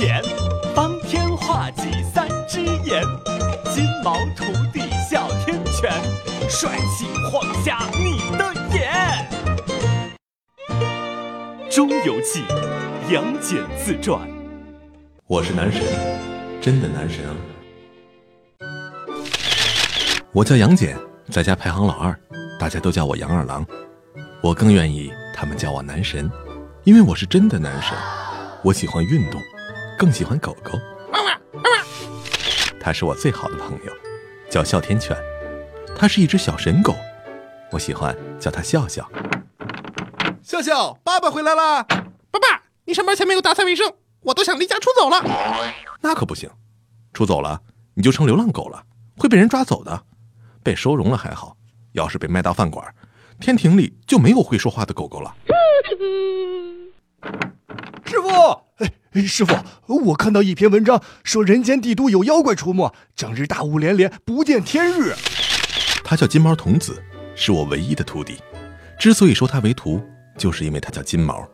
眼，方天画戟三只眼，金毛徒弟哮天犬，帅气晃瞎你的眼。《中游记》杨戬自传。我是男神，真的男神！我叫杨戬，在家排行老二，大家都叫我杨二郎。我更愿意他们叫我男神，因为我是真的男神。我喜欢运动，更喜欢狗狗。它是我最好的朋友，叫哮天犬。它是一只小神狗，我喜欢叫它笑笑。笑笑，爸爸回来啦！爸爸，你上班前没有打扫卫生，我都想离家出走了。那可不行，出走了你就成流浪狗了，会被人抓走的。被收容了还好，要是被卖到饭馆，天庭里就没有会说话的狗狗了。师傅，哎，师傅，我看到一篇文章说人间帝都有妖怪出没，整日大雾连连，不见天日。他叫金毛童子，是我唯一的徒弟。之所以收他为徒，就是因为他叫金毛。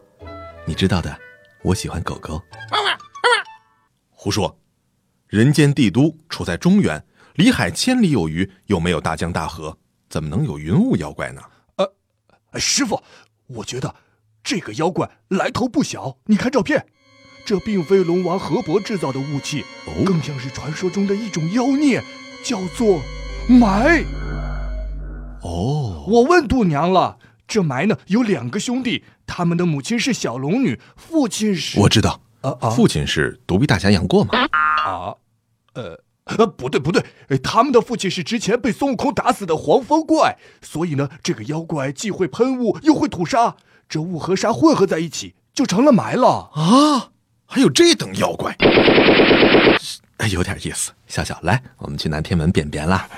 你知道的，我喜欢狗狗。胡说！人间帝都处在中原，离海千里有余，又没有大江大河，怎么能有云雾妖怪呢？呃，师傅，我觉得这个妖怪来头不小。你看照片，这并非龙王河伯制造的雾气，更像是传说中的一种妖孽，叫做霾。哦，我问度娘了，这霾呢有两个兄弟，他们的母亲是小龙女，父亲是……我知道，啊啊父亲是独臂大侠杨过嘛？啊，呃。呃，不对不对，他们的父亲是之前被孙悟空打死的黄风怪，所以呢，这个妖怪既会喷雾又会吐沙，这雾和沙混合在一起就成了霾了啊！还有这等妖怪，哎，有点意思。笑笑，来，我们去南天门便便啦。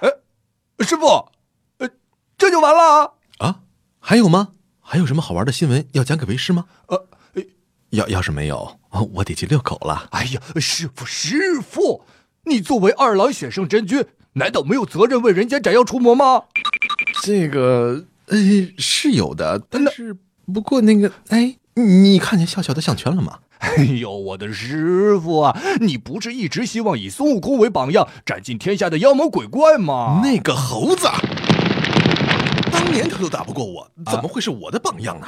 哎，师傅，呃，这就完了啊？还有吗？还有什么好玩的新闻要讲给为师吗？呃。要要是没有，我得去遛狗了。哎呀，师傅师傅，你作为二郎显圣真君，难道没有责任为人间斩妖除魔吗？这个，呃，是有的，但是不过那个，哎，你看见笑笑的项圈了吗？哎呦，我的师傅啊，你不是一直希望以孙悟空为榜样，斩尽天下的妖魔鬼怪吗？那个猴子，当年他都打不过我，怎么会是我的榜样呢？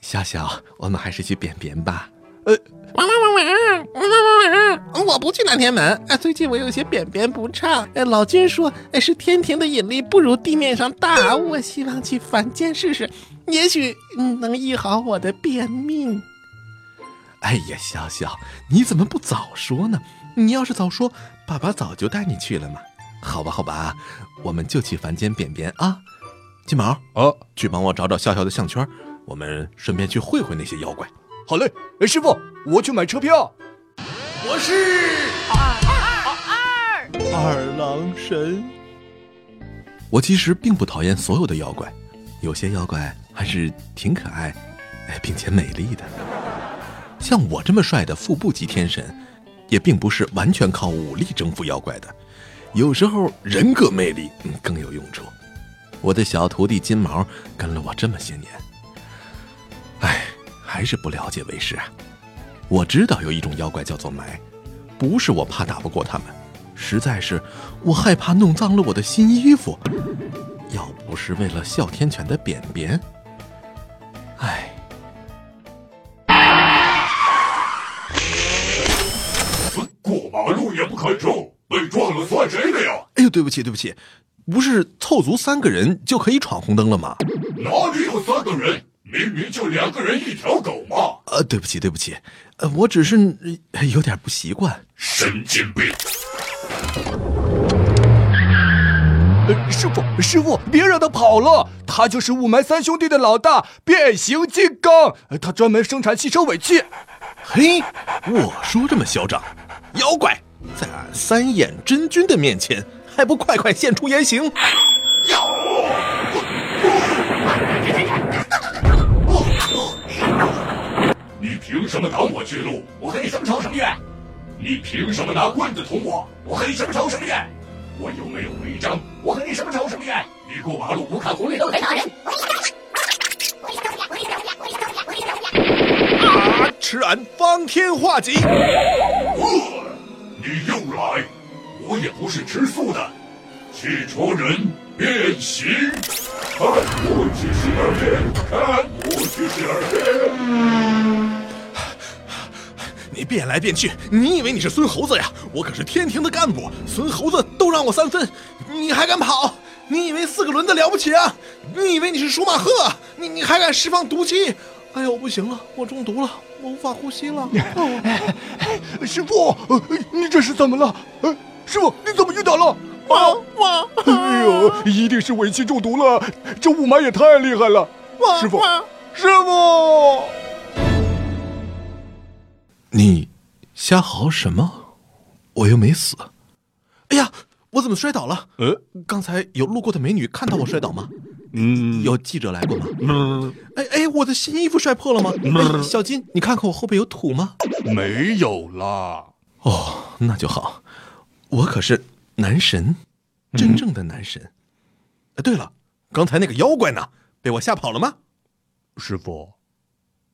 笑笑，我们还是去便便吧。呃，汪汪汪汪汪汪汪！我不去南天门哎，最近我有些便便不畅。哎，老君说，哎，是天庭的引力不如地面上大，我希望去凡间试试，也许能医好我的便秘。哎呀，笑笑，你怎么不早说呢？你要是早说，爸爸早就带你去了嘛。好吧，好吧，我们就去凡间便便啊。金毛，哦，去帮我找找笑笑的项圈。我们顺便去会会那些妖怪。好嘞，师傅，我去买车票。我是二二二二郎神。我其实并不讨厌所有的妖怪，有些妖怪还是挺可爱，并且美丽的。像我这么帅的副部级天神，也并不是完全靠武力征服妖怪的，有时候人格魅力更有用处。我的小徒弟金毛跟了我这么些年。唉，还是不了解为师啊！我知道有一种妖怪叫做霾，不是我怕打不过他们，实在是我害怕弄脏了我的新衣服。要不是为了哮天犬的便便，唉。过马路也不看车，被撞了算谁的呀？哎呦，对不起，对不起，不是凑足三个人就可以闯红灯了吗？哪里有三个人？明明就两个人一条狗嘛！呃，对不起，对不起，呃，我只是有点不习惯。神经病！呃，师傅，师傅，别让他跑了，他就是雾霾三兄弟的老大，变形金刚，他专门生产汽车尾气。嘿，我说这么嚣张，妖怪在俺三眼真君的面前，还不快快现出原形？你凭什么挡我去路？我和你什么仇什么怨？你凭什么拿棍子捅我？我和你什么仇什么怨？我又没有违章？我和你什么仇什么怨？你过马路不看红绿灯还打人！吃俺方天画戟！你又来，我也不是吃素的。汽车人变形，看我七十二变，看我七十二变。你变来变去，你以为你是孙猴子呀？我可是天庭的干部，孙猴子都让我三分，你还敢跑？你以为四个轮子了不起啊？你以为你是舒马赫？你你还敢释放毒气？哎呦，不行了，我中毒了，我无法呼吸了。师傅，呃你这是怎么了？呃，师傅，你怎么晕倒了？我我哎呦，一定是尾气中毒了，这雾霾也太厉害了。师傅师傅，你瞎嚎什么？我又没死。哎呀，我怎么摔倒了？呃，刚才有路过的美女看到我摔倒吗？嗯，有记者来过吗？嗯，哎哎，我的新衣服摔破了吗？哎，小金，你看看我后背有土吗？没有啦。哦，那就好。我可是男神，真正的男神。哎，对了，刚才那个妖怪呢？被我吓跑了吗？师傅，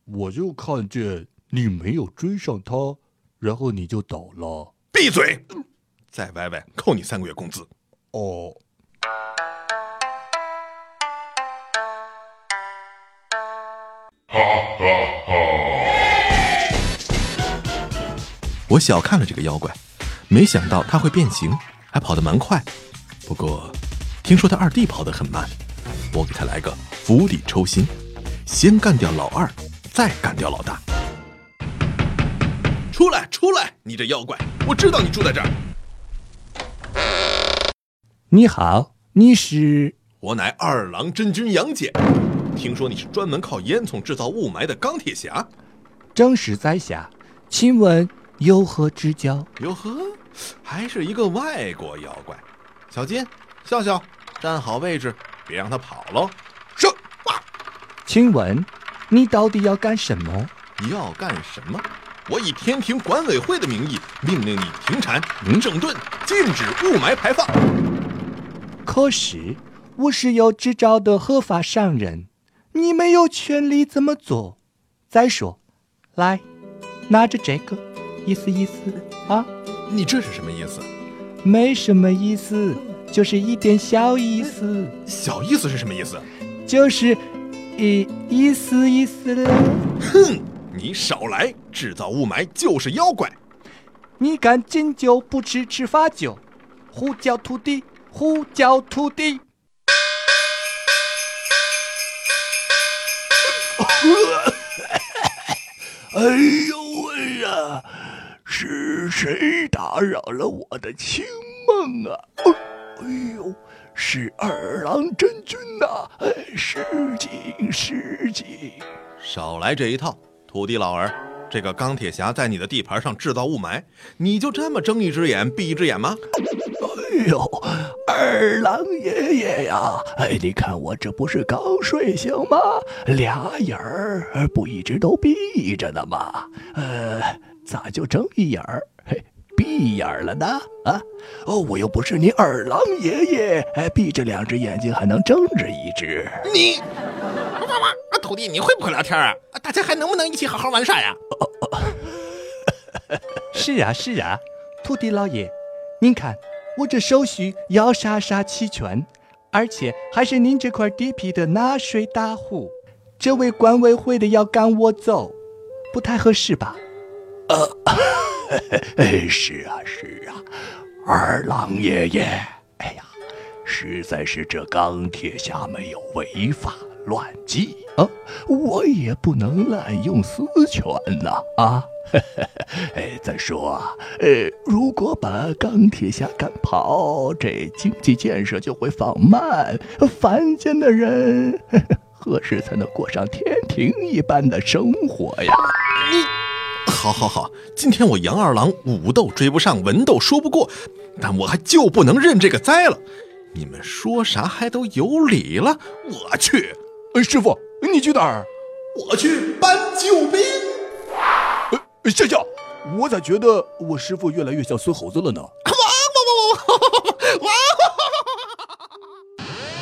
我就看见你没有追上他，然后你就倒了。闭嘴！再歪歪，扣你三个月工资。哦，我小看了这个妖怪，没想到他会变形，还跑得蛮快。不过，听说他二弟跑得很慢，我给他来个釜底抽薪，先干掉老二，再干掉老大。出来，出来！你这妖怪，我知道你住在这儿。你好，你是？我乃二郎真君杨戬，听说你是专门靠烟囱制造雾霾的钢铁侠。正是在下，请问有何指教？哟呵，还是一个外国妖怪。小金，笑笑，站好位置，别让他跑喽。是，哇，请问你到底要干什么？要干什么？我以天庭管委会的名义命令你停产、整顿、禁止雾霾排放。可是我是有执照的合法商人，你没有权利这么做。再说，来，拿着这个，意思意思啊？你这是什么意思？没什么意思，就是一点小意思，小意思是什么意思？就是一意思意思了。哼，你少来！制造雾霾就是妖怪。你敢敬酒不吃吃罚酒，呼叫土地，呼叫土地。哎呦喂呀！是谁打扰了我的清梦啊？哦哎呦，是二郎真君呐、哎，失敬失敬。少来这一套，土地老儿。这个钢铁侠在你的地盘上制造雾霾，你就这么睁一只眼闭一只眼吗？哎呦，二郎爷爷呀，哎，你看我这不是刚睡醒吗？俩眼儿不一直都闭着呢吗？呃，咋就睁一眼儿，嘿，闭眼儿了呢？啊，哦，我又不是你二郎爷爷，哎，闭着两只眼睛还能睁着一只。你，徒弟，你会不会聊天啊？啊大家还能不能一起好好玩耍呀？是啊是啊，土地老爷，您看我这手续要啥啥齐全，而且还是您这块地皮的纳税大户。这位管委会的要赶我走，不太合适吧？呃，是啊是啊，二郎爷爷，哎呀，实在是这钢铁侠没有违法乱纪啊，我也不能滥用私权呐啊！哎，再说啊，呃，如果把钢铁侠赶跑，这经济建设就会放慢，凡间的人何时才能过上天庭一般的生活呀？你好好好，今天我杨二郎武斗追不上，文斗说不过，但我还就不能认这个灾了。你们说啥还都有理了，我去，呃，师傅，你去哪儿？我去搬救兵。呃，笑笑，我咋觉得我师傅越来越像孙猴子了呢？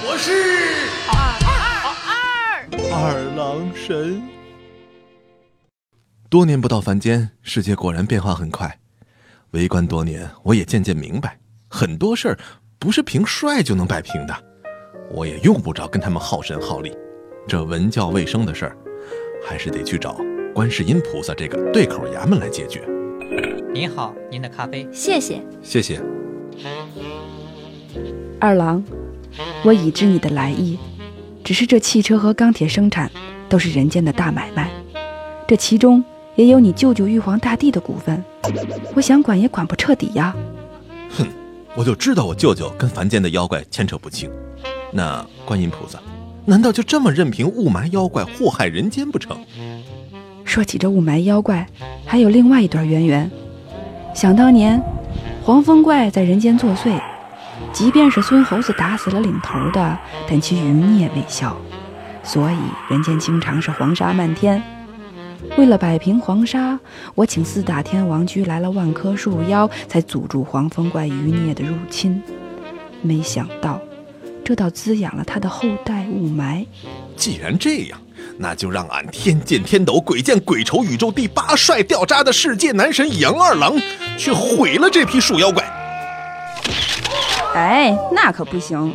我是二二二二郎神。多年不到凡间，世界果然变化很快。为官多年，我也渐渐明白，很多事儿不是凭帅就能摆平的。我也用不着跟他们耗神耗力，这文教卫生的事儿，还是得去找观世音菩萨这个对口衙门来解决。您好，您的咖啡。谢谢。谢谢。二郎，我已知你的来意，只是这汽车和钢铁生产都是人间的大买卖，这其中也有你舅舅玉皇大帝的股份，我想管也管不彻底呀。哼，我就知道我舅舅跟凡间的妖怪牵扯不清。那观音菩萨，难道就这么任凭雾霾妖怪祸害人间不成？说起这雾霾妖怪，还有另外一段渊源。想当年，黄风怪在人间作祟，即便是孙猴子打死了领头的，但其余孽未消，所以人间经常是黄沙漫天。为了摆平黄沙，我请四大天王居来了万棵树妖，才阻住黄风怪余孽的入侵。没想到。这倒滋养了他的后代雾霾。既然这样，那就让俺天剑天斗、鬼见鬼愁、宇宙第八帅掉渣的世界男神杨二郎，去毁了这批树妖怪。哎，那可不行！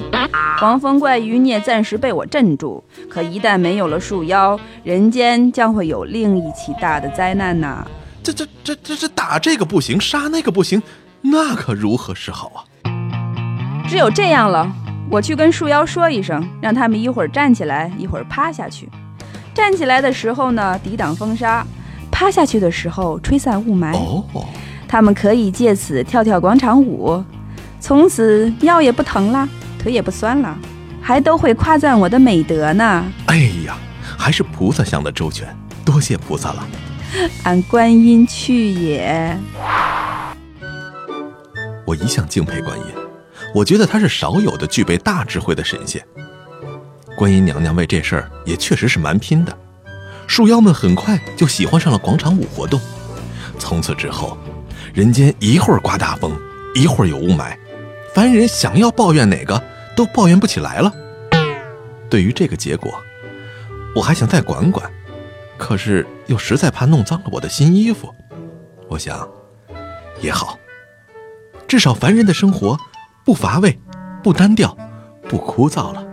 黄风怪余孽暂时被我镇住，可一旦没有了树妖，人间将会有另一起大的灾难呐！这、这、这、这、这打这个不行，杀那个不行，那可如何是好啊？只有这样了。我去跟树妖说一声，让他们一会儿站起来，一会儿趴下去。站起来的时候呢，抵挡风沙；趴下去的时候，吹散雾霾。哦，他们可以借此跳跳广场舞，从此腰也不疼了，腿也不酸了，还都会夸赞我的美德呢。哎呀，还是菩萨想的周全，多谢菩萨了。俺观音去也。我一向敬佩观音。我觉得他是少有的具备大智慧的神仙。观音娘娘为这事儿也确实是蛮拼的，树妖们很快就喜欢上了广场舞活动。从此之后，人间一会儿刮大风，一会儿有雾霾，凡人想要抱怨哪个都抱怨不起来了。对于这个结果，我还想再管管，可是又实在怕弄脏了我的新衣服。我想，也好，至少凡人的生活。不乏味，不单调，不枯燥了。